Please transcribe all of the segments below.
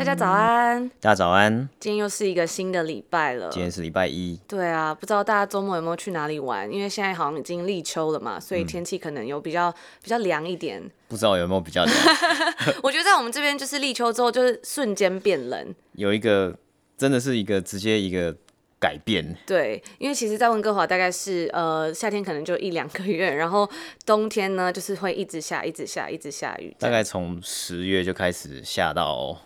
大家早安！大家早安！今天又是一个新的礼拜了。今天是礼拜一。对啊，不知道大家周末有没有去哪里玩？因为现在好像已经立秋了嘛，所以天气可能有比较、嗯、比较凉一点。不知道有没有比较凉？我觉得在我们这边就是立秋之后，就是瞬间变冷。有一个真的是一个直接一个改变。对，因为其实，在温哥华大概是呃夏天可能就一两个月，然后冬天呢就是会一直下，一直下，一直下雨。大概从十月就开始下到。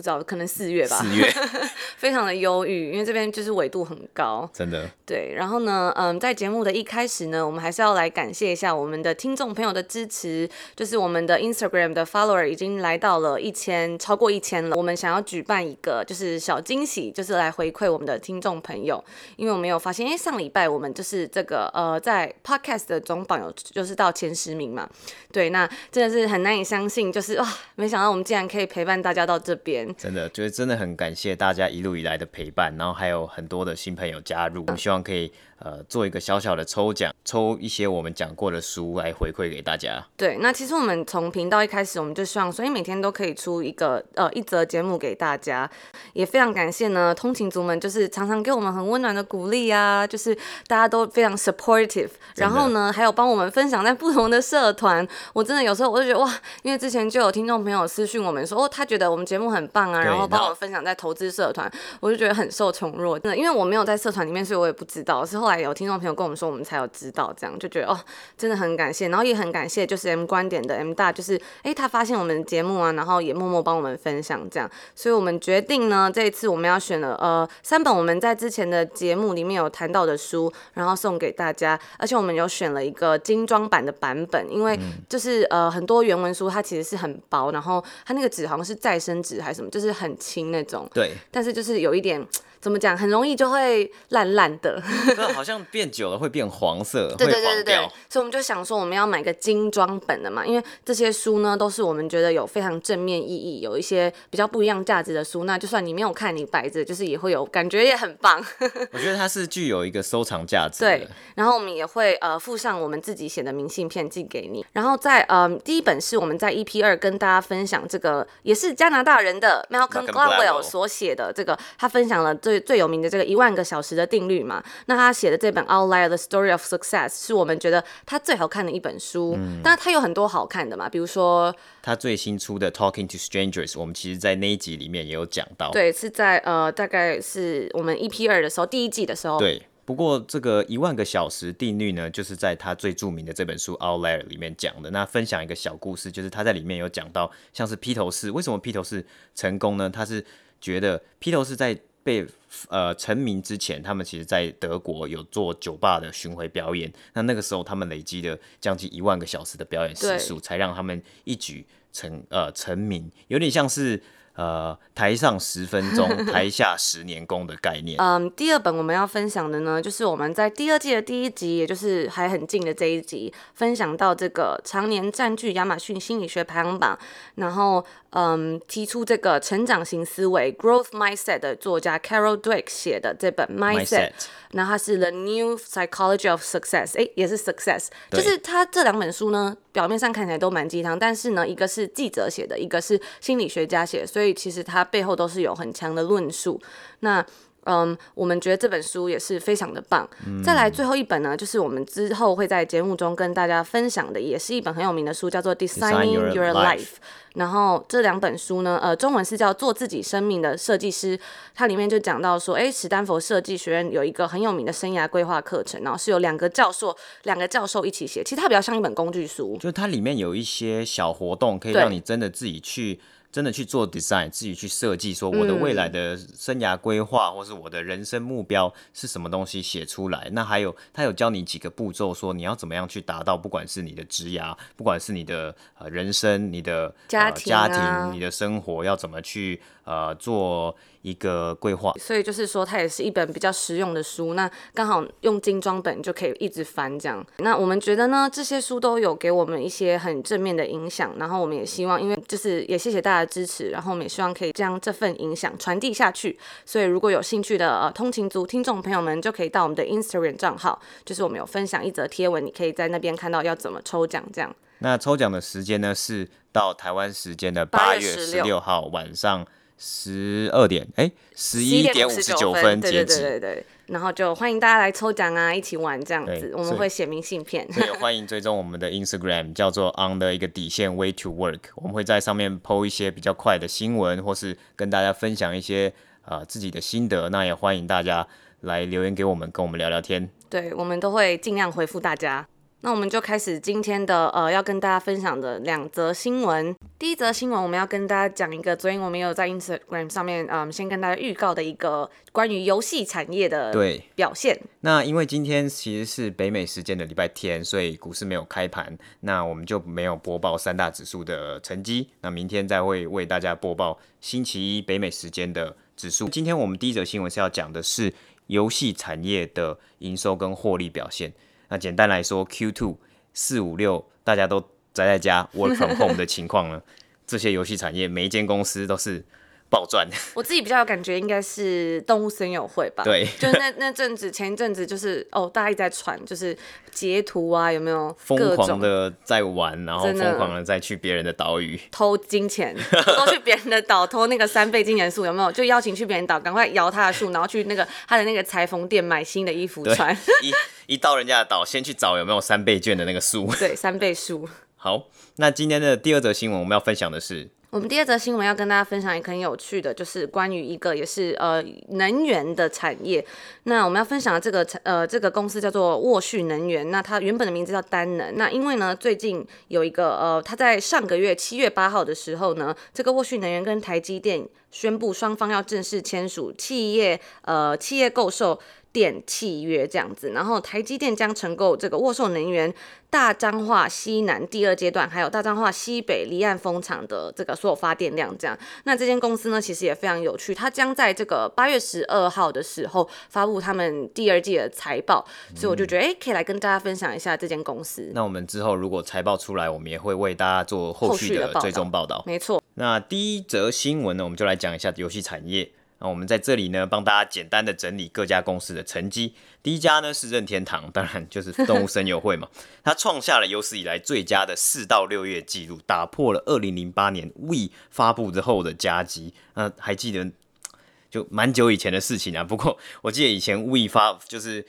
不知道，可能四月吧。四月，非常的忧郁，因为这边就是纬度很高，真的。对，然后呢，嗯，在节目的一开始呢，我们还是要来感谢一下我们的听众朋友的支持，就是我们的 Instagram 的 follower 已经来到了一千，超过一千了。我们想要举办一个就是小惊喜，就是来回馈我们的听众朋友，因为我们有发现，哎，上礼拜我们就是这个呃，在 Podcast 的总榜有就是到前十名嘛，对，那真的是很难以相信，就是哇，没想到我们竟然可以陪伴大家到这边。真的，就是真的很感谢大家一路以来的陪伴，然后还有很多的新朋友加入，我们希望可以。呃，做一个小小的抽奖，抽一些我们讲过的书来回馈给大家。对，那其实我们从频道一开始，我们就希望，所以每天都可以出一个呃一则节目给大家，也非常感谢呢，通勤族们就是常常给我们很温暖的鼓励啊，就是大家都非常 supportive，然后呢，还有帮我们分享在不同的社团。我真的有时候我就觉得哇，因为之前就有听众朋友私讯我们说，哦，他觉得我们节目很棒啊，然后帮我们分享在投资社团，我就觉得很受宠若。真的，因为我没有在社团里面，所以我也不知道，是后来有听众朋友跟我们说，我们才有知道，这样就觉得哦，真的很感谢，然后也很感谢，就是 M 观点的 M 大，就是哎，他发现我们节目啊，然后也默默帮我们分享这样，所以我们决定呢，这一次我们要选了呃三本我们在之前的节目里面有谈到的书，然后送给大家，而且我们有选了一个精装版的版本，因为就是呃很多原文书它其实是很薄，然后它那个纸好像是再生纸还是什么，就是很轻那种，对，但是就是有一点。怎么讲？很容易就会烂烂的，好像变久了会变黄色，对对对对对。所以我们就想说，我们要买个精装本的嘛，因为这些书呢都是我们觉得有非常正面意义，有一些比较不一样价值的书。那就算你没有看，你摆着就是也会有感觉，也很棒。我觉得它是具有一个收藏价值。对，然后我们也会呃附上我们自己写的明信片寄给你。然后在呃第一本是我们在 EP 二跟大家分享这个，也是加拿大人的 Malcolm Gladwell 所写的这个，他分享了最最有名的这个一万个小时的定律嘛，那他写的这本《Outlier: The Story of Success》是我们觉得他最好看的一本书，嗯，但是他有很多好看的嘛，比如说他最新出的《Talking to Strangers》，我们其实在那一集里面也有讲到，对，是在呃大概是我们 EP 二的时候，第一季的时候，对。不过这个一万个小时定律呢，就是在他最著名的这本书《Outlier》里面讲的。那分享一个小故事，就是他在里面有讲到，像是披头士为什么披头士成功呢？他是觉得披头士在被呃成名之前，他们其实在德国有做酒吧的巡回表演。那那个时候，他们累积了将近一万个小时的表演时数，才让他们一举成呃成名，有点像是。呃，台上十分钟，台下十年功的概念。嗯，第二本我们要分享的呢，就是我们在第二季的第一集，也就是还很近的这一集，分享到这个常年占据亚马逊心理学排行榜，然后嗯，提出这个成长型思维 （growth mindset） 的作家 Carol Dweck 写的这本 Mindset，那它是 The New Psychology of Success，哎，也是 Success，就是它这两本书呢，表面上看起来都蛮鸡汤，但是呢，一个是记者写的，一个是心理学家写的，所以其实它背后都是有很强的论述。那嗯，我们觉得这本书也是非常的棒。嗯。再来最后一本呢，就是我们之后会在节目中跟大家分享的，也是一本很有名的书，叫做《Designing Your, Your Life》。然后这两本书呢，呃，中文是叫《做自己生命的设计师》，它里面就讲到说，哎，史丹佛设计学院有一个很有名的生涯规划课程，然后是有两个教授，两个教授一起写，其实它比较像一本工具书，就它里面有一些小活动，可以让你真的自己去。真的去做 design，自己去设计，说我的未来的生涯规划，或是我的人生目标是什么东西写出来。那还有他有教你几个步骤，说你要怎么样去达到，不管是你的职涯，不管是你的呃人生，你的家庭、啊、呃、家庭，你的生活要怎么去。呃做一个规划。所以就是说，它也是一本比较实用的书。那刚好用精装本就可以一直翻这样。那我们觉得呢，这些书都有给我们一些很正面的影响。然后我们也希望，因为就是也谢谢大家的支持，然后我们也希望可以将这份影响传递下去。所以如果有兴趣的呃通勤族听众朋友们，就可以到我们的 Instagram 账号，就是我们有分享一则贴文，你可以在那边看到要怎么抽奖这样。那抽奖的时间呢，是到台湾时间的八月十六号晚上十二点，哎，十一点五十九分截止。对对对，然后就欢迎大家来抽奖啊，一起玩这样子，我们会写明信片。所以 欢迎追踪我们的 Instagram，叫做 On 的一个底线 Way to Work，我们会在上面 po 一些比较快的新闻，或是跟大家分享一些呃自己的心得。那也欢迎大家来留言给我们，跟我们聊聊天。对，我们都会尽量回复大家。那我们就开始今天的呃，要跟大家分享的两则新闻。第一则新闻，我们要跟大家讲一个，昨天我们有在 Instagram 上面，嗯，先跟大家预告的一个关于游戏产业的对表现。那因为今天其实是北美时间的礼拜天，所以股市没有开盘，那我们就没有播报三大指数的成绩。那明天再会为大家播报星期一北美时间的指数。今天我们第一则新闻是要讲的是游戏产业的营收跟获利表现。那简单来说，Q2 四五六大家都宅在家 work from home 的情况呢，这些游戏产业每一间公司都是。暴赚！我自己比较有感觉，应该是动物森友会吧。对，就那那阵子，前一阵子就是哦，大家一直在传，就是截图啊，有没有疯狂的在玩，然后疯狂的再去别人的岛屿偷金钱，偷去别人的岛偷那个三倍金元树，有没有？就邀请去别人岛，赶快摇他的树，然后去那个他的那个裁缝店买新的衣服穿。一一到人家的岛，先去找有没有三倍券的那个数。对，三倍数。好，那今天的第二则新闻，我们要分享的是。我们第二则新闻要跟大家分享一个很有趣的，就是关于一个也是呃能源的产业。那我们要分享的这个呃这个公司叫做沃旭能源。那它原本的名字叫丹能。那因为呢最近有一个呃，它在上个月七月八号的时候呢，这个沃旭能源跟台积电宣布双方要正式签署企业呃企业购售。电契约这样子，然后台积电将承购这个沃寿能源大彰化西南第二阶段，还有大彰化西北离岸风场的这个所有发电量。这样，那这间公司呢，其实也非常有趣，它将在这个八月十二号的时候发布他们第二季的财报，所以我就觉得，哎，可以来跟大家分享一下这间公司。那我们之后如果财报出来，我们也会为大家做后续的追踪报道。没错。那第一则新闻呢，我们就来讲一下游戏产业。那我们在这里呢，帮大家简单的整理各家公司的成绩。第一家呢是任天堂，当然就是动物森友会嘛。它创下了有史以来最佳的四到六月记录，打破了二零零八年 Wii 发布之后的佳绩。那还记得就蛮久以前的事情啊。不过我记得以前 Wii 发就是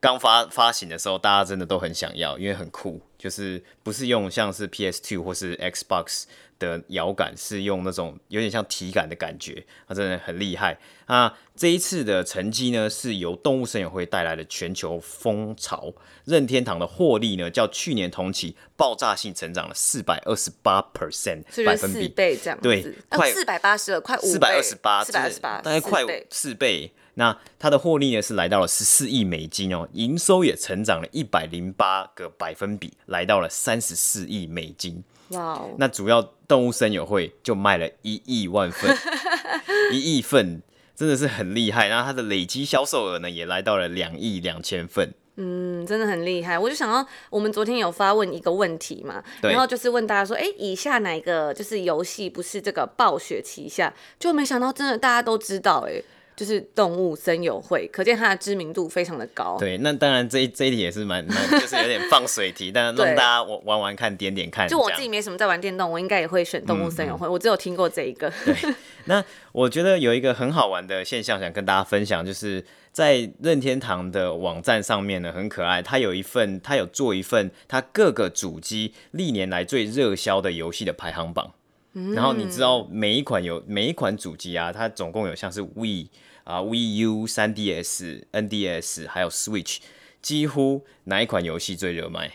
刚发发行的时候，大家真的都很想要，因为很酷，就是不是用像是 PS Two 或是 Xbox。的摇杆是用那种有点像体感的感觉，啊，真的很厉害那！这一次的成绩呢，是由动物森友会带来的全球风潮。任天堂的获利呢，较去年同期爆炸性成长了四百二十八 percent 百分比，倍这样对，快四百八十二，快四百二十八，四百二十八，大概快四倍。那它的获利呢，是来到了十四亿美金哦，营收也成长了一百零八个百分比，来到了三十四亿美金。哇哦！那主要动物森友会就卖了一亿万份，一亿份真的是很厉害。然后它的累积销售额呢，也来到了两亿两千份。嗯，真的很厉害。我就想到，我们昨天有发问一个问题嘛，然后就是问大家说，哎，以下哪个就是游戏不是这个暴雪旗下？就没想到，真的大家都知道，哎。就是动物森友会，可见它的知名度非常的高。对，那当然这一这一题也是蛮蛮，就是有点放水题，但 让大家玩玩玩看，点点看。就我自己没什么在玩电动，我应该也会选动物森友会。嗯嗯，我只有听过这一个。对，那我觉得有一个很好玩的现象，想跟大家分享，就是在任天堂的网站上面呢，很可爱，它有一份，它有做一份它各个主机历年来最热销的游戏的排行榜。然后你知道每一款有每一款主机啊，它总共有像是 Wii 啊、Wii U、3DS、NDS 还有 Switch，几乎哪一款游戏最热卖？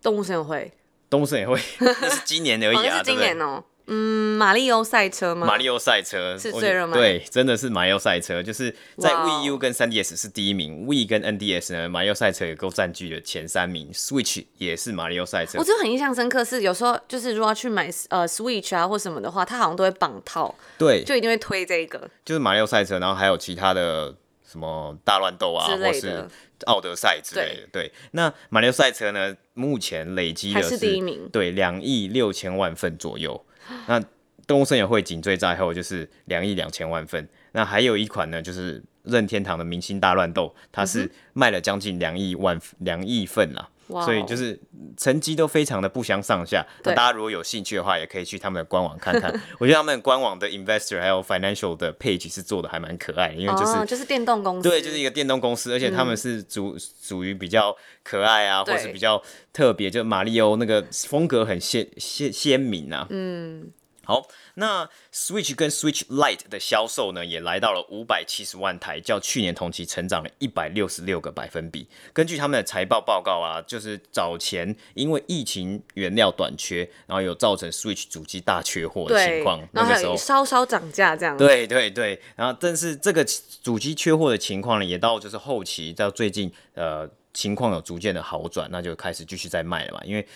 动物森友会。动物森友会，那是今年而已啊，哦、是今年哦。对嗯，马里奥赛车吗？马里奥赛车是最热门，对，真的是马里奥赛车，就是在 Wii U 跟 3DS 是第一名，Wii 跟 NDS 呢，马里奥赛车也都占据了前三名，Switch 也是马里奥赛车。我就很印象深刻，是有时候就是如果要去买呃 Switch 啊或什么的话，它好像都会绑套，对，就一定会推这个，就是马里奥赛车，然后还有其他的什么大乱斗啊，或是奥德赛之类的。对，对，那马里奥赛车呢，目前累积的是第一名，对，两亿六千万份左右。那动物森友会紧追在后，就是两亿两千万份。那还有一款呢，就是任天堂的明星大乱斗，它是卖了将近两亿万两亿份啦。Wow. 所以就是成绩都非常的不相上下。那大家如果有兴趣的话，也可以去他们的官网看看。我觉得他们官网的 investor 还有 financial 的 page 是做的还蛮可爱的，因为就是、oh, 就是电动公司，对，就是一个电动公司，而且他们是属属于比较可爱啊，或是比较特别，就马里欧那个风格很鲜鲜鲜明啊。嗯。好，那 Switch 跟 Switch Lite 的销售呢，也来到了五百七十万台，较去年同期成长了一百六十六个百分比。根据他们的财报报告啊，就是早前因为疫情原料短缺，然后有造成 Switch 主机大缺货的情况，那个时候稍稍涨价这样。对对对，然后但是这个主机缺货的情况呢，也到就是后期到最近呃情况有逐渐的好转，那就开始继续在卖了嘛，因为。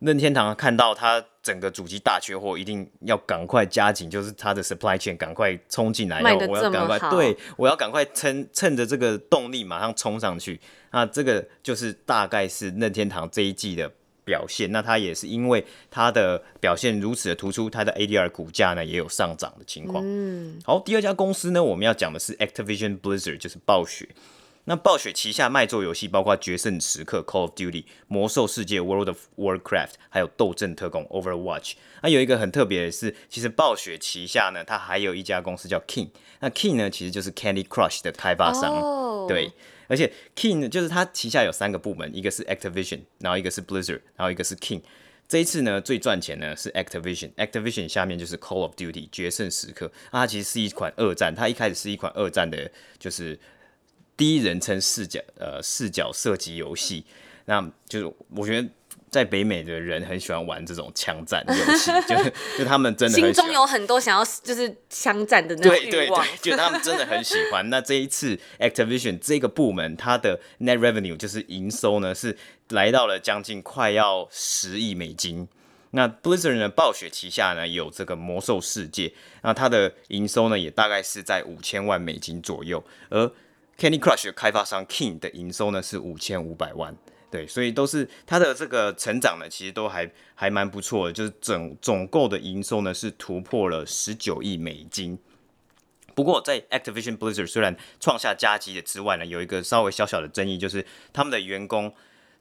任天堂看到它整个主机大缺货，一定要赶快加紧，就是它的 supply chain 赶快冲进来，我要赶快对，我要赶快趁趁着这个动力马上冲上去。那这个就是大概是任天堂这一季的表现。那它也是因为它的表现如此的突出，它的 ADR 股价呢也有上涨的情况。嗯，好，第二家公司呢，我们要讲的是 Activision Blizzard，就是暴雪。那暴雪旗下卖座游戏包括《决胜时刻》（Call of Duty）、《魔兽世界》（World of Warcraft） 还有《斗阵特工》（Overwatch）。那有一个很特别的是，其实暴雪旗下呢，它还有一家公司叫 King。那 King 呢，其实就是 Candy Crush 的开发商。Oh. 对，而且 King 就是它旗下有三个部门，一个是 Activision，然后一个是 Blizzard，然后一个是 King。这一次呢，最赚钱呢是 Activision。Activision 下面就是 Call of Duty《决胜时刻》。那它其实是一款二战，它一开始是一款二战的，就是。第一人称视角，呃，视角射击游戏，那就是我觉得在北美的人很喜欢玩这种枪战游戏，就是就他们真的很心中有很多想要就是枪战的那种欲望，对对对，就他们真的很喜欢。那这一次 Activision 这个部门，它的 Net Revenue 就是营收呢，是来到了将近快要十亿美金。那 Blizzard 呢，暴雪旗下呢有这个魔兽世界，那它的营收呢也大概是在五千万美金左右，而 Candy Crush 的开发商 King 的营收呢是五千五百万，对，所以都是它的这个成长呢，其实都还还蛮不错的，就是总总购的营收呢是突破了十九亿美金。不过在 Activision Blizzard 虽然创下佳绩的之外呢，有一个稍微小小的争议，就是他们的员工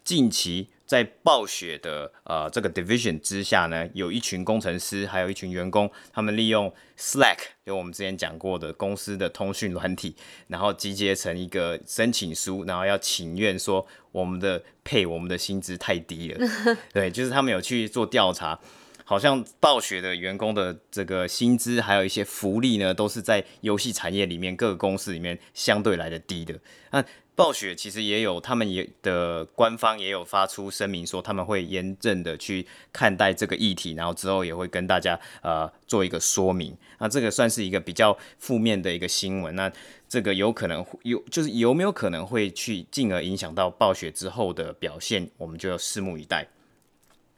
近期。在暴雪的呃这个 division 之下呢，有一群工程师，还有一群员工，他们利用 Slack，就我们之前讲过的公司的通讯软体，然后集结成一个申请书，然后要请愿说我们的 pay 我们的薪资太低了。对，就是他们有去做调查，好像暴雪的员工的这个薪资还有一些福利呢，都是在游戏产业里面各个公司里面相对来的低的。那暴雪其实也有，他们也的官方也有发出声明说，他们会严正的去看待这个议题，然后之后也会跟大家呃做一个说明。那这个算是一个比较负面的一个新闻，那这个有可能有就是有没有可能会去进而影响到暴雪之后的表现，我们就要拭目以待。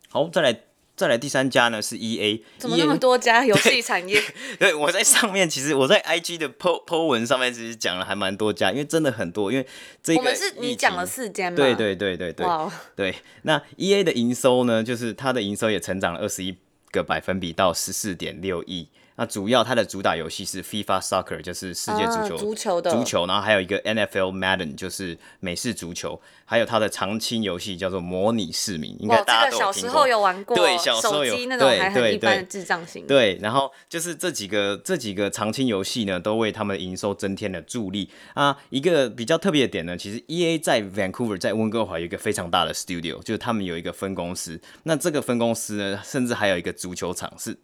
好，再来。再来第三家呢是 E A，怎么那么多家游戏产业？对，对，我在上面其实我在 I G 的 po po 文上面其实讲了还蛮多家，因为真的很多，因为这个我们是你讲了四间嘛？对对对对对，哇，对，那 E A 的营收呢，就是它的营收也成长了二十一个百分比到十四点六亿。那主要它的主打游戏是 FIFA Soccer，就是世界足球，啊、足球的足球，然后还有一个 NFL Madden，就是美式足球，还有它的常青游戏叫做模拟市民，应该大家都小时候有玩过，对，小时候有手机那种还很一般的智障型。对，然后就是这几个这几个常青游戏呢，都为他们的营收增添了助力啊。一个比较特别的点呢，其实 EA 在 Vancouver，在温哥华有一个非常大的 studio，就是他们有一个分公司。那这个分公司呢，甚至还有一个足球场是。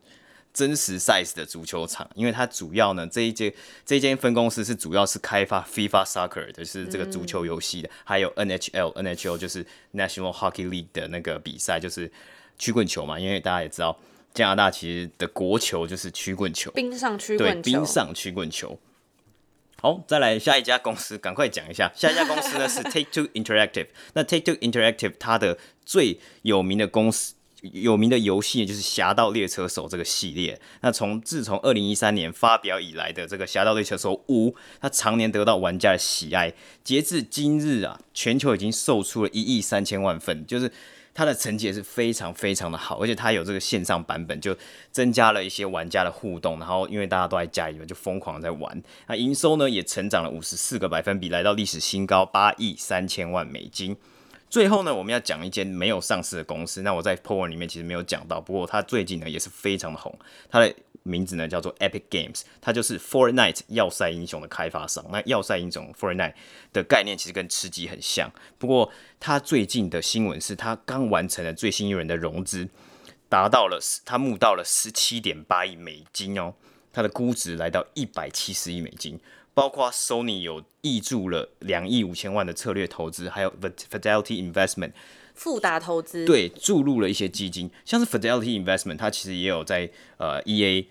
真实 size 的足球场，因为它主要呢，这一间这一间分公司是主要是开发 FIFA Soccer 的，是这个足球游戏的，嗯、还有 NHL，NHL 就是 National Hockey League 的那个比赛，就是曲棍球嘛。因为大家也知道，加拿大其实的国球就是曲棍球，冰上曲棍对，球，冰上曲棍球。好，再来下一家公司，赶快讲一下。下一家公司呢是 Take Two Interactive。那 Take Two Interactive 它的最有名的公司、有名的游戏就是《侠盗猎车手》这个系列。那从自从二零一三年发表以来的这个《侠盗猎车手五》，它常年得到玩家的喜爱。截至今日啊，全球已经售出了一亿三千万份，就是。它的成绩也是非常非常的好，而且它有这个线上版本，就增加了一些玩家的互动。然后因为大家都在家里面，就疯狂在玩。那营收呢也成长了五十四个百分比，来到历史新高八亿三千万美金。最后呢，我们要讲一间没有上市的公司。那我在 po 文里面其实没有讲到，不过它最近呢也是非常的红。它的名字呢叫做 Epic Games，它就是 Fortnite 要塞英雄的开发商。那要塞英雄 Fortnite 的概念其实跟吃鸡很像，不过它最近的新闻是它刚完成了最新一轮的融资，达到了它募到了十七点八亿美金哦，它的估值来到一百七十亿美金，包括 Sony 有挹注了两亿五千万的策略投资，还有 Fidelity Investment。富达投资对注入了一些基金，像是 Fidelity Investment，它其实也有在呃 EA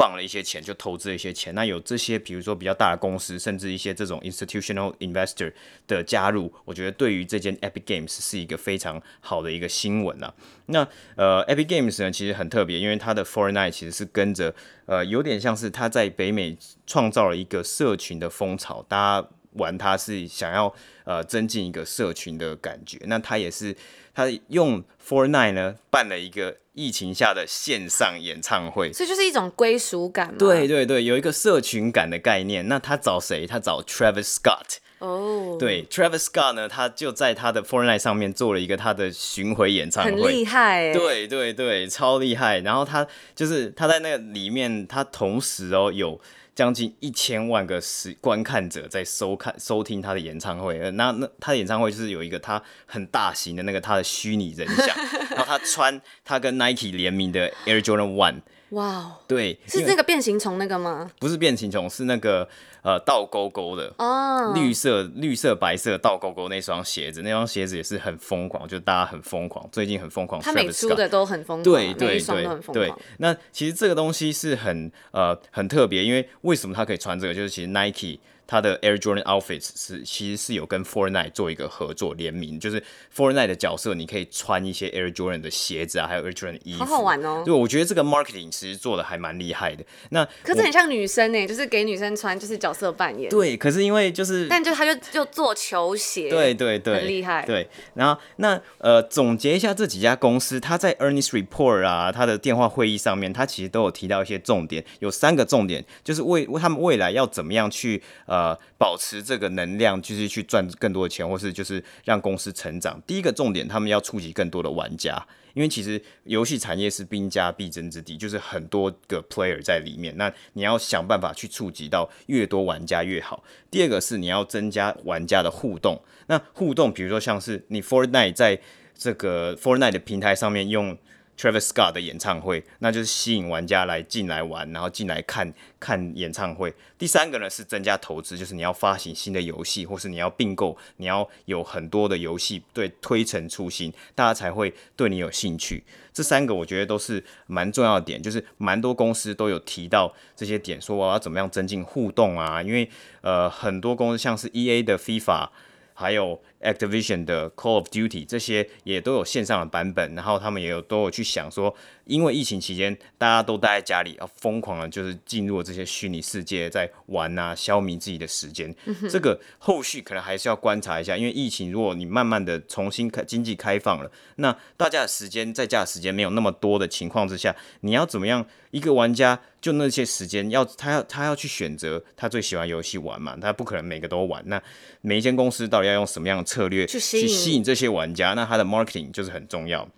放了一些钱，就投资了一些钱。那有这些比如说比较大的公司，甚至一些这种 institutional investor 的加入，我觉得对于这间 Epic Games 是一个非常好的一个新闻啊。那呃 Epic Games 呢，其实很特别，因为它的 Fortnite 其实是跟着呃有点像是它在北美创造了一个社群的风潮，大家。玩它是想要呃增进一个社群的感觉，那它也是它用 Fortnite 呢办了一个疫情下的线上演唱会，所以就是一种归属感。对对对，有一个社群感的概念。那他找谁？他找 Travis Scott。哦，对，Travis Scott 呢，他就在他的 Fortnite 上面做了一个他的巡回演唱会，很厉害。对对对，超厉害。然后他就是他在那个里面，他同时哦有。将近一千万个是观看者在收看收听他的演唱会，那那他的演唱会就是有一个他很大型的那个他的虚拟人像，然后他穿他跟 Nike 联名的 Air Jordan One。哇哦，对，是那个变形虫那个吗？不是变形虫，是那个呃倒勾勾的哦，绿色绿色白色倒勾勾那双鞋子，那双鞋子也是很疯狂，就大家很疯狂，最近很疯狂。他每出的都很疯狂，对对对对，对。那其实这个东西是很呃很特别，因为为什么他可以穿这个？就是其实 Nike。他的 Air Jordan Outfits 是其实是有跟 Fortnite 做一个合作联名，就是 Fortnite 的角色，你可以穿一些 Air Jordan 的鞋子啊，还有 Air Jordan 的衣服，好好玩哦。对，我觉得这个 marketing 其实做的还蛮厉害的。那可是很像女生呢，就是给女生穿，就是角色扮演。对，可是因为就是，但就他就就做球鞋，对对对，很厉害。对，然后那呃总结一下这几家公司，他在 Earnest Report 啊，他的电话会议上面，他其实都有提到一些重点，有三个重点，就是为为他们未来要怎么样去呃呃保持。这个能量就是去赚更多的钱，或是就是让公司成长。第一个重点，他们要触及更多的玩家，因为其实游戏产业是兵家必争之地，就是很多个 player 在里面。那你要想办法去触及到越多玩家越好。第二个是你要增加玩家的互动。那互动，比如说像是你 Fortnite 在这个 Fortnite 的平台上面用。Travis Scott 的演唱会，那就是吸引玩家来进来玩，然后进来看看演唱会。第三个呢是增加投资，就是你要发行新的游戏，或是你要并购，你要有很多的游戏对推陈出新，大家才会对你有兴趣。这三个我觉得都是蛮重要的点，就是蛮多公司都有提到这些点，说我要怎么样增进互动啊？因为呃很多公司像是 EA 的 FIFA。还有 Activision 的 Call of Duty 这些也都有线上的版本，然后他们也有都有去想说，因为疫情期间大家都待在家里，要疯狂的就是进入这些虚拟世界在玩啊，消弭自己的时间。这个后续可能还是要观察一下，因为疫情如果你慢慢的重新开经济开放了，那大家的时间在家的时间没有那么多的情况之下，你要怎么样？一个玩家就那些时间要他要他要去选择他最喜欢游戏玩嘛，他不可能每个都玩。那每一间公司到底要用什么样的策略去吸引这些玩家？那他的 marketing 就是很重要。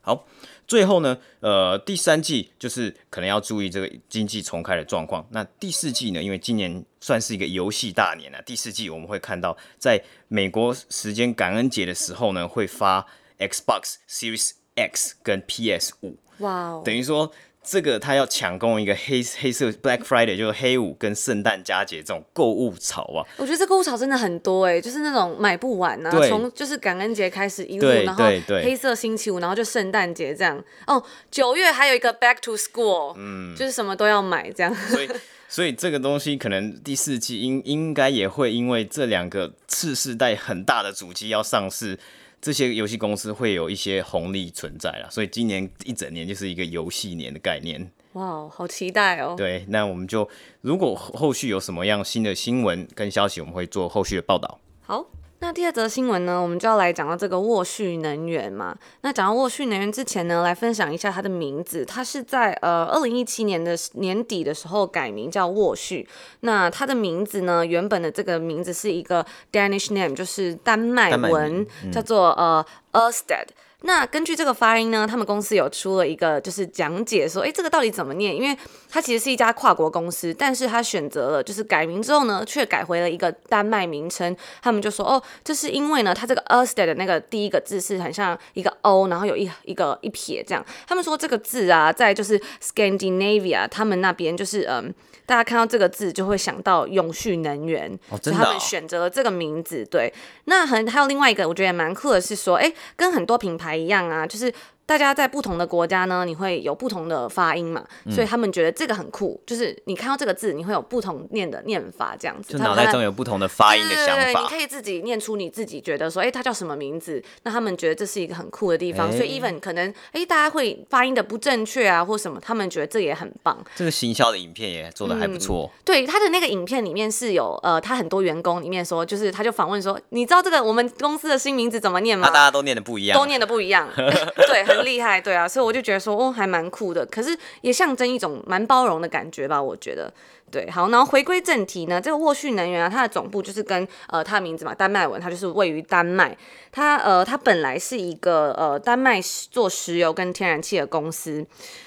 好，最后呢，呃，第三季就是可能要注意这个经济重开的状况。那第四季呢，因为今年算是一个游戏大年啊，第四季我们会看到，在美国时间感恩节的时候呢，会发 Xbox Series X 跟 PS 五。哇哦，等于说。这个他要抢攻一个黑黑色 Black Friday，就是黑五跟圣诞佳节这种购物潮啊。我觉得这购物潮真的很多哎、欸，就是那种买不完啊，从就是感恩节开始一路，然后黑色星期五，然后就圣诞节这样。哦，九月还有一个 Back to School，嗯，就是什么都要买这样。所以，所以这个东西可能第四季应应该也会因为这两个次世代很大的主机要上市。这些游戏公司会有一些红利存在啦，所以今年一整年就是一个游戏年的概念。哇，好期待哦！对，那我们就如果后续有什么样新的新闻跟消息，我们会做后续的报道。好。那第二则新闻呢，我们就要来讲到这个沃旭能源嘛。那讲到沃旭能源之前呢，来分享一下它的名字。它是在呃二零一七年的年底的时候改名叫沃旭。那它的名字呢，原本的这个名字是一个 Danish name，就是丹麦文，嗯、叫做呃 Ørsted。那根据这个发音呢，他们公司有出了一个就是讲解说，哎，这个到底怎么念？因为它其实是一家跨国公司，但是它选择了就是改名之后呢，却改回了一个丹麦名称。他们就说，哦，这是因为呢，它这个 Ørsted 的那个第一个字是很像一个 O，然后有一一个一撇这样。他们说这个字啊，在就是 Scandinavia，他们那边就是嗯，大家看到这个字就会想到永续能源，哦，真的哦，所以他们选择了这个名字。对，那很还有另外一个，我觉得也蛮酷的是说，哎，跟很多品牌。一样啊，就是。大家在不同的国家呢，你会有不同的发音嘛，嗯、所以他们觉得这个很酷，就是你看到这个字，你会有不同念的念法，这样子。就脑袋中有不同的发音的想法。对对对，你可以自己念出你自己觉得说，哎、欸，它叫什么名字？那他们觉得这是一个很酷的地方，欸、所以 even 可能，哎、欸，大家会发音的不正确啊，或什么，他们觉得这也很棒。这个行销的影片也做的还不错、嗯。对，他的那个影片里面是有，呃，他很多员工里面说，就是他就访问说，你知道这个我们公司的新名字怎么念吗？啊、大家都念的不一样，都念的不一样，对，很厉害，对啊。所以我就觉得说，哦，还蛮酷的，可是也象征一种蛮包容的感觉吧，我觉得。对，好，然后回归正题呢，这个沃旭能源啊，它的总部就是跟呃它的名字嘛，丹麦文，它就是位于丹麦。它呃，它本来是一个呃丹麦做石油跟天然气的公司。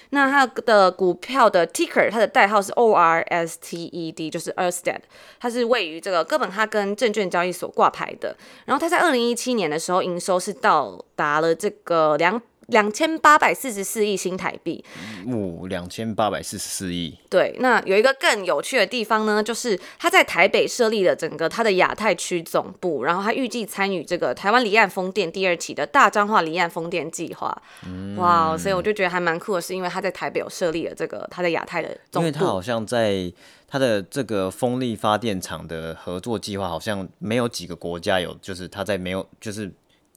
那它的股票的 ticker，它的代号是 O R S T E D，就是 Ørsted。它是位于这个哥本哈根证券交易所挂牌的。然后它在二零一七年的时候，营收是到达了这个两。两千八百四十四亿新台币，五两千八百四十四亿。对，那有一个更有趣的地方呢，就是他在台北设立了整个他的亚太区总部，然后他预计参与这个台湾离岸风电第二期的大彰化离岸风电计划。嗯、哇，所以我就觉得还蛮酷的，是因为他在台北有设立了这个他的亚太的总部，因为他好像在他的这个风力发电厂的合作计划，好像没有几个国家有，就是他在没有，就是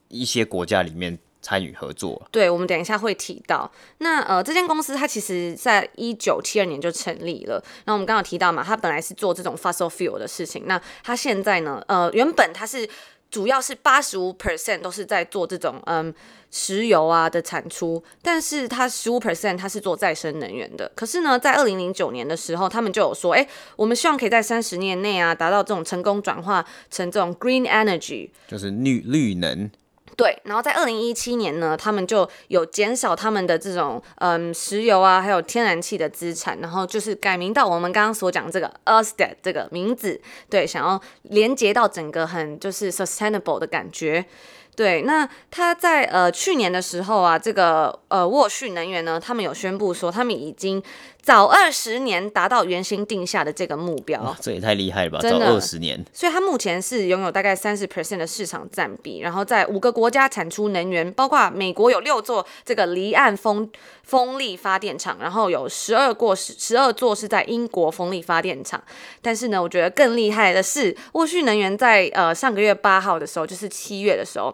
一些国家里面。参与合作，对，我们等一下会提到。那呃，这间公司它其实在一九七二年就成立了。那我们刚刚有提到嘛，它本来是做这种 fossil fuel 的事情。那它现在呢，呃，原本它是主要是八十五 percent 都是在做这种嗯石油啊的产出，但是它十五 percent 它是做再生能源的。可是呢，在二零零九年的时候，他们就有说，哎，我们希望可以在三十年内啊，达到这种成功转化成这种 green energy，就是绿绿能。对，然后在二零一七年呢，他们就有减少他们的这种嗯石油啊，还有天然气的资产，然后就是改名到我们刚刚所讲这个 Ørsted 这个名字，对，想要连接到整个很就是 sustainable 的感觉。对，那他在呃去年的时候啊，这个呃沃旭能源呢，他们有宣布说，他们已经早二十年达到原先定下的这个目标，这也太厉害了吧！早二十年，所以它目前是拥有大概三十 percent 的市场占比，然后在五个国家产出能源，包括美国有六座这个离岸风风力发电厂，然后有十二过十十二座是在英国风力发电厂。但是呢，我觉得更厉害的是，沃旭能源在呃上个月八号的时候，就是七月的时候。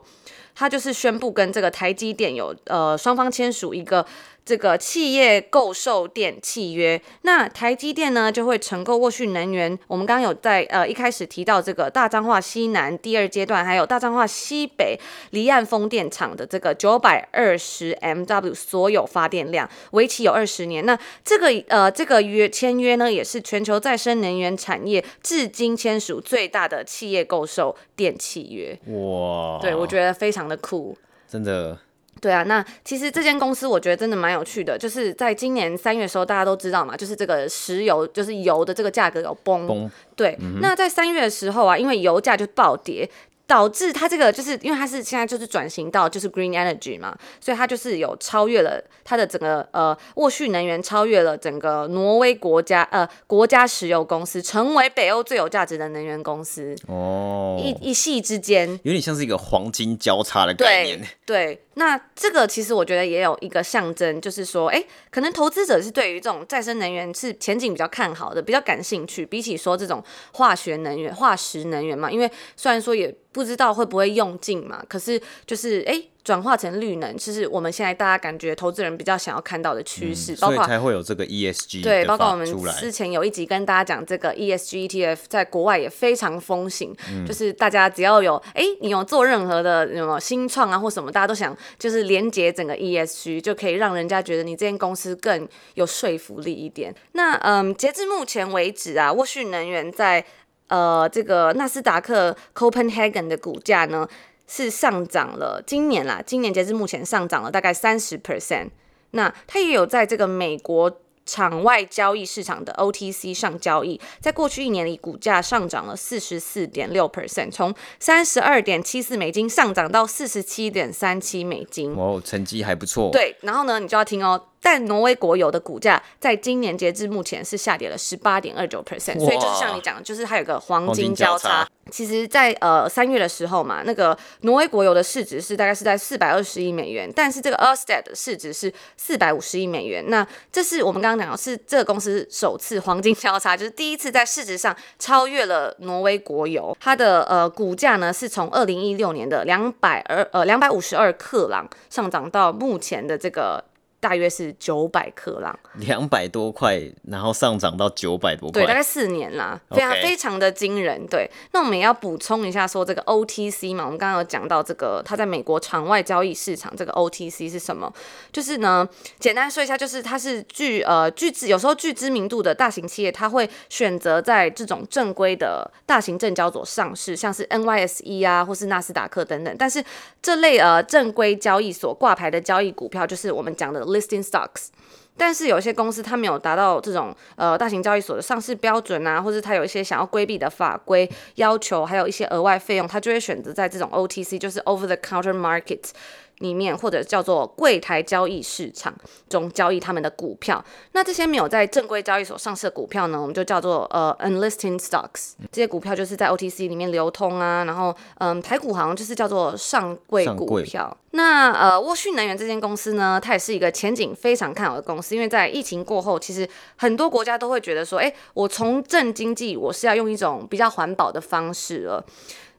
他就是宣布跟这个台积电有呃双方签署一个这个企业购售电契约，那台积电呢就会承购沃旭能源。我们刚刚有在呃一开始提到这个大彰化西南第二阶段，还有大彰化西北离岸风电场的这个九百二十 MW 所有发电量，为期有二十年。那这个呃这个约签约呢，也是全球再生能源产业至今签署最大的企业购售电契约。哇，对，我觉得非常的酷，真的。对啊，那其实这间公司我觉得真的蛮有趣的，就是在今年三月的时候，大家都知道嘛，就是这个石油，就是油的这个价格有崩。崩。对，嗯、那在三月的时候啊，因为油价就暴跌，导致它这个就是因为它是现在就是转型到就是 green energy 嘛，所以它就是有超越了它的整个呃沃旭能源超越了整个挪威国家呃国家石油公司，成为北欧最有价值的能源公司哦，一一系之间有点像是一个黄金交叉的概念。对，对，那这个其实我觉得也有一个象征，就是说，哎，可能投资者是对于这种再生能源是前景比较看好的，比较感兴趣，比起说这种化学能源、化石能源嘛，因为虽然说也。不知道会不会用尽嘛？可是就是哎，转化成绿能，其实我们现在大家感觉投资人比较想要看到的趋势，嗯、包括才会有这个 ESG 对，包括我们之前有一集跟大家讲这个 ESG ETF，在国外也非常风行，嗯、就是大家只要有哎，你有做任何的什么新创啊或什么，大家都想就是连接整个 ESG，就可以让人家觉得你这间公司更有说服力一点。那嗯，截至目前为止啊，沃旭能源在。呃，这个纳斯达克 Copenhagen 的股价呢是上涨了，今年啦，今年截至目前上涨了大概三十 percent。那它也有在这个美国场外交易市场的 OTC 上交易，在过去一年里，股价上涨了四十四点六 percent，从三十二点七四美金上涨到四十七点三七美金。哦，成绩还不错。对，然后呢，你就要听哦。但挪威国油的股价在今年截至目前是下跌了十八点二九 percent，所以就是像你讲的，就是它有个黄金交叉。其实在，在呃三月的时候嘛，那个挪威国油的市值是大概是在四百二十亿美元，但是这个 Ørsted 的市值是四百五十亿美元。那这是我们刚刚讲的是这个公司首次黄金交叉，就是第一次在市值上超越了挪威国油。它的呃股价呢是从二零一六年的两百二呃两百五十二克朗上涨到目前的这个。大约是九百克朗，两百多块，然后上涨到九百多块，对，大概四年啦，非常.非常的惊人。对，那我们也要补充一下，说这个 OTC 嘛，我们刚刚有讲到这个，它在美国场外交易市场，这个 OTC 是什么？就是呢，简单说一下，就是它是具呃具知有时候具知名度的大型企业，它会选择在这种正规的大型证交所上市，像是 NYSE 啊，或是纳斯达克等等。但是这类呃正规交易所挂牌的交易股票，就是我们讲的。Listing stocks，但是有些公司它没有达到这种呃大型交易所的上市标准啊，或者它有一些想要规避的法规要求，还有一些额外费用，它就会选择在这种 OTC，就是 Over the Counter Market。里面或者叫做柜台交易市场中交易他们的股票，那这些没有在正规交易所上市的股票呢，我们就叫做呃 unlisted stocks。这些股票就是在 OTC 里面流通啊，然后嗯台股好像就是叫做上柜股票。那呃沃旭能源这间公司呢，它也是一个前景非常看好的公司，因为在疫情过后，其实很多国家都会觉得说，哎，我重振经济，我是要用一种比较环保的方式了。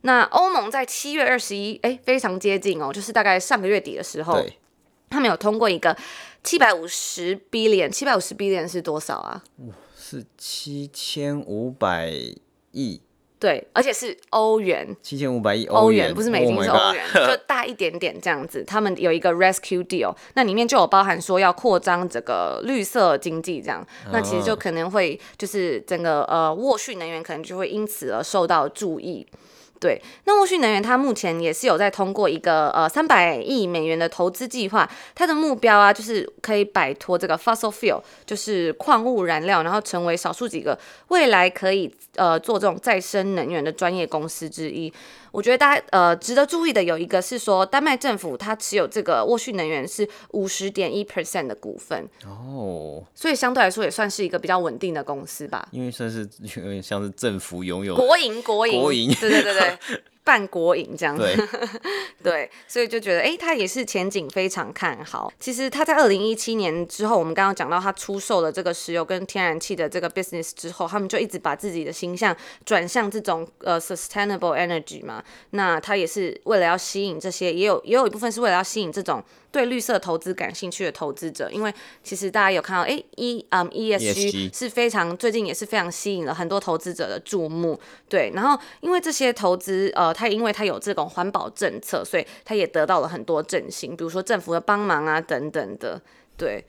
那欧盟在七月二十一，哎，非常接近哦，就是大概上个月底的时候，他们有通过一个七百五十 billion，七百五十 billion 是多少啊？是七千五百亿。对，而且是欧元，七千五百亿欧元，不是美金，oh、是欧元，就大一点点这样子。他们有一个 rescue deal，那里面就有包含说要扩张这个绿色经济这样，那其实就可能会就是整个呃沃旭能源可能就会因此而受到注意。对，那沃旭能源它目前也是有在通过一个呃三百亿美元的投资计划，它的目标啊就是可以摆脱这个 fossil fuel，就是矿物燃料，然后成为少数几个未来可以呃做这种再生能源的专业公司之一。我觉得大家呃值得注意的有一个是说，丹麦政府它持有这个沃旭能源是五十点一 percent 的股份哦，所以相对来说也算是一个比较稳定的公司吧。因为算是有点像是政府拥有国营国营国营，对对对对。半国营这样子，对，对，所以就觉得，哎，它也是前景非常看好。其实它在二零一七年之后，我们刚刚讲到它出售了这个石油跟天然气的这个 business 之后，他们就一直把自己的形象转向这种呃 sustainable energy 嘛。那它也是为了要吸引这些，也有也有一部分是为了要吸引这种。对绿色投资感兴趣的投资者，因为其实大家有看到，哎，E 嗯 ESG 是非常最近也是非常吸引了很多投资者的注目，对。然后因为这些投资，呃，它因为它有这种环保政策，所以它也得到了很多振兴，比如说政府的帮忙啊等等的，对。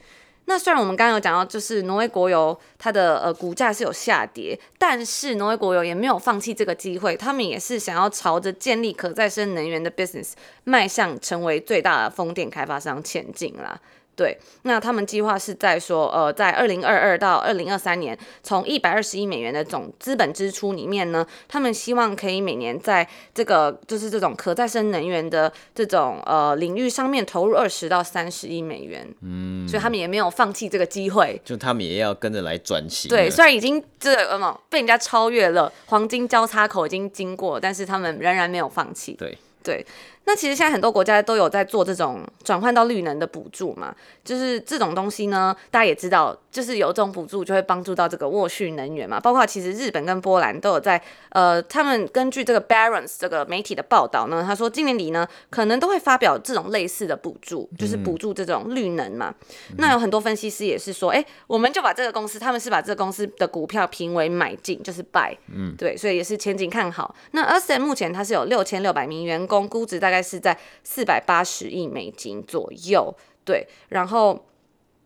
那虽然我们刚刚有讲到，就是挪威国油它的呃股价是有下跌，但是挪威国油也没有放弃这个机会，他们也是想要朝着建立可再生能源的 business 迈向成为最大的风电开发商前进啦。对，那他们计划是在说，呃，在二零二二到二零二三年，从一百二十亿美元的总资本支出里面呢，他们希望可以每年在这个就是这种可再生能源的这种呃领域上面投入二十到三十亿美元。嗯，所以他们也没有放弃这个机会，就他们也要跟着来转型。对，虽然已经这个什么被人家超越了，黄金交叉口已经经过，但是他们仍然没有放弃。对对。那其实现在很多国家都有在做这种转换到绿能的补助嘛，就是这种东西呢，大家也知道，就是有这种补助就会帮助到这个沃旭能源嘛。包括其实日本跟波兰都有在，呃，他们根据这个 Barron's 这个媒体的报道呢，他说今年底呢可能都会发表这种类似的补助，就是补助这种绿能嘛。嗯、那有很多分析师也是说，哎、欸，我们就把这个公司，他们是把这个公司的股票评为买进，就是 buy，嗯，对，所以也是前景看好。那 Ørsted 目前它是有六千六百名员工，估值大大概。是在四百八十亿美金左右，对，然后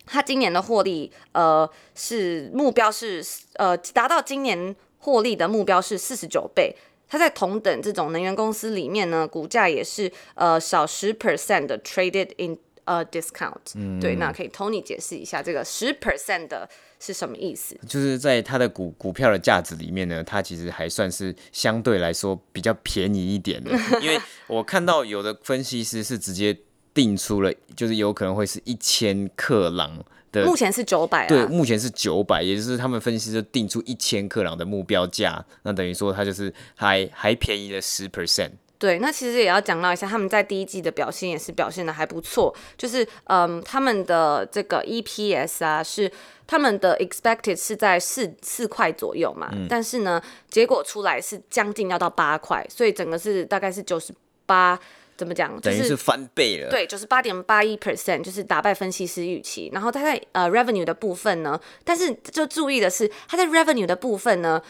他今年的获利，呃，是目标是呃达到今年获利的目标是四十九倍，他在同等这种能源公司里面呢，股价也是呃少十 percent 的 traded in 呃 discount，嗯，对，那可以 Tony 解释一下这个十 percent 的。是什么意思？就是在它的股股票的价值里面呢，它其实还算是相对来说比较便宜一点的。因为我看到有的分析师是直接定出了，就是有可能会是一千克朗的，目前是九百，对，目前是九百，也就是他们分析师就定出一千克朗的目标价，那等于说它就是还还便宜了十 percent。对，那其实也要讲到一下，他们在第一季的表现也是表现的还不错，就是嗯，他们的这个 EPS 啊，是他们的 expected 是在四四块左右嘛，嗯、但是呢，结果出来是将近要到八块，所以整个是大概是九十八，怎么讲？等于是翻倍了。对，九十八点八一 percent，就是打败分析师预期。然后他在呃 revenue 的部分呢，但是就注意的是，他在 revenue 的部分呢。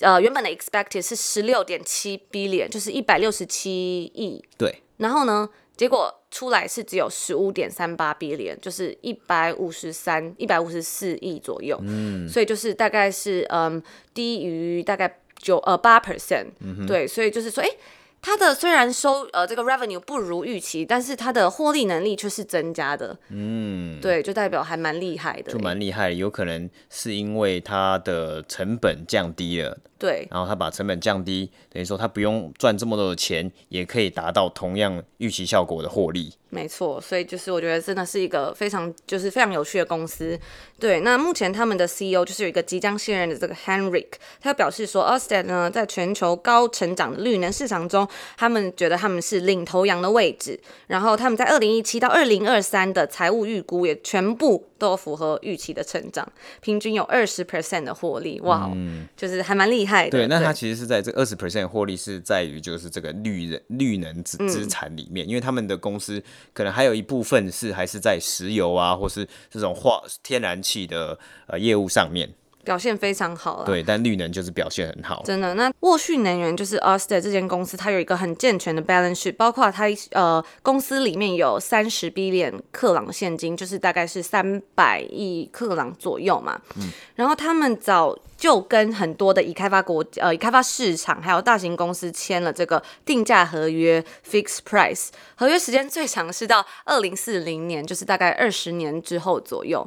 呃，原本的 expected 是十六点七 billion，就是一百六十七亿。对。然后呢，结果出来是只有十五点三八 billion，就是一百五十三、一百五十四亿左右。嗯。所以就是大概是嗯低于大概九呃八 percent。嗯哼。对，所以就是说，哎。它的虽然收呃这个 revenue 不如预期，但是它的获利能力却是增加的。嗯，对，就代表还蛮厉害的。就蛮厉害的，有可能是因为它的成本降低了。对。然后它把成本降低，等于说它不用赚这么多的钱，也可以达到同样预期效果的获利。没错，所以就是我觉得真的是一个非常就是非常有趣的公司。对，那目前他们的 CEO 就是有一个即将卸任的这个 Henrik，他表示说 a s t e d 呢在全球高成长的绿能市场中，他们觉得他们是领头羊的位置。然后他们在二零一七到二零二三的财务预估也全部都符合预期的成长，平均有二十 percent 的获利，哇，嗯、就是还蛮厉害的。对，那他其实是在这二十 percent 获利是在于就是这个绿人绿能资资产里面，嗯、因为他们的公司。可能还有一部分是还是在石油啊，或是这种化天然气的呃业务上面。表现非常好了。对，但绿能就是表现很好。真的，那沃旭能源就是 Ørsted 这间公司，它有一个很健全的 balance sheet，包括它呃公司里面有三十 billion 克朗现金，就是大概是三百亿克朗左右嘛。嗯。然后他们早。就跟很多的已开发国呃已开发市场还有大型公司签了这个定价合约 （fixed price），合约时间最长是到二零四零年，就是大概二十年之后左右。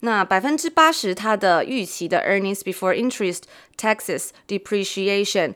那百分之八十它的预期的 earnings before interest, taxes, depreciation,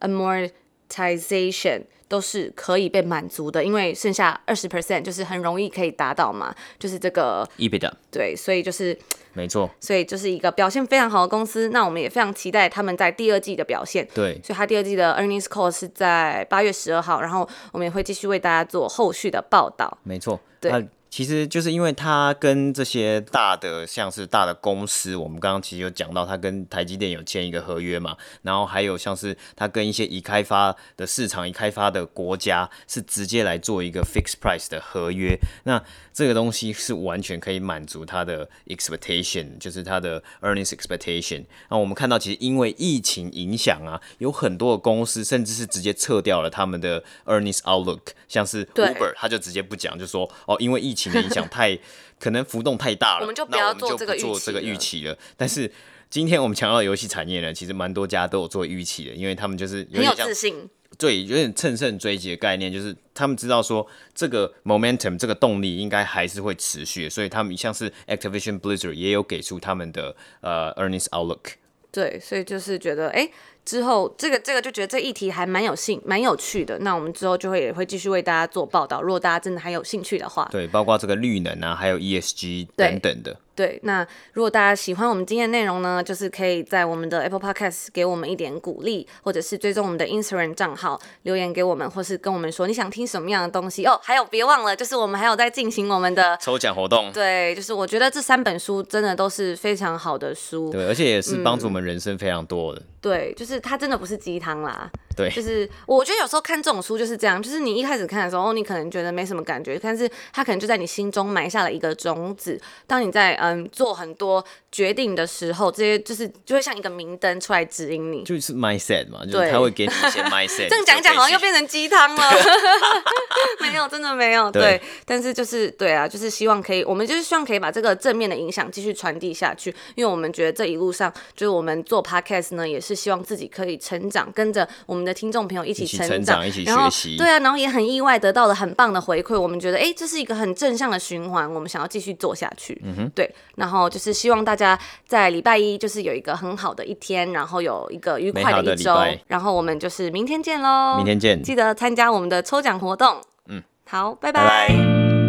amortization 都是可以被满足的，因为剩下二十 percent 就是很容易可以达到嘛，就是这个 EBITDA。对，所以就是。没错，所以就是一个表现非常好的公司。那我们也非常期待他们在第二季的表现。对，所以他第二季的 earnings call 是在八月十二号，然后我们也会继续为大家做后续的报道。没错，对。其实就是因为他跟这些大的，像是大的公司，我们刚刚其实有讲到，他跟台积电有签一个合约嘛，然后还有像是他跟一些已开发的市场、已开发的国家，是直接来做一个 fixed price 的合约。那这个东西是完全可以满足他的 expectation，就是他的 earnings expectation。那我们看到，其实因为疫情影响啊，有很多的公司甚至是直接撤掉了他们的 earnings outlook，像是 Uber，他就直接不讲，就说哦，因为疫情。影响太可能浮动太大了，我们就不要做这个预期了。但是今天我们强调游戏产业呢，其实蛮多家都有做预期的，因为他们就是很有自信，对，有点乘胜追击的概念，就是他们知道说这个 momentum 这个动力应该还是会持续，所以他们像是 Activision Blizzard 也有给出他们的呃 earnings outlook。对，所以就是觉得，哎，之后这个这个就觉得这议题还蛮有兴蛮有趣的。那我们之后就会也会继续为大家做报道，如果大家真的还有兴趣的话。对，包括这个绿能啊，还有 ESG 等等的。对，那如果大家喜欢我们今天的内容呢，就是可以在我们的 Apple Podcast 给我们一点鼓励，或者是追踪我们的 Instagram 账号留言给我们，或是跟我们说你想听什么样的东西哦。还有别忘了，就是我们还有在进行我们的抽奖活动。对，就是我觉得这三本书真的都是非常好的书，对，而且也是帮助我们人生非常多的。嗯、对，就是它真的不是鸡汤啦。对，就是我觉得有时候看这种书就是这样，就是你一开始看的时候，你可能觉得没什么感觉，但是它可能就在你心中埋下了一个种子。当你在嗯做很多决定的时候，这些就是就会像一个明灯出来指引你。就是 mindset 嘛，就是他会给你一些 mindset。这样讲讲好像又变成鸡汤了。没有，真的没有。对，对，但是就是对啊，就是希望可以，我们就是希望可以把这个正面的影响继续传递下去，因为我们觉得这一路上就是我们做 podcast 呢，也是希望自己可以成长，跟着我们。的听众朋友一起成长，一起学习，对啊，然后也很意外得到了很棒的回馈。我们觉得，哎，这是一个很正向的循环，我们想要继续做下去。嗯哼，对。然后就是希望大家在礼拜一就是有一个很好的一天，然后有一个愉快的一周。然后我们就是明天见喽！明天见，记得参加我们的抽奖活动。嗯，好，拜拜。拜拜。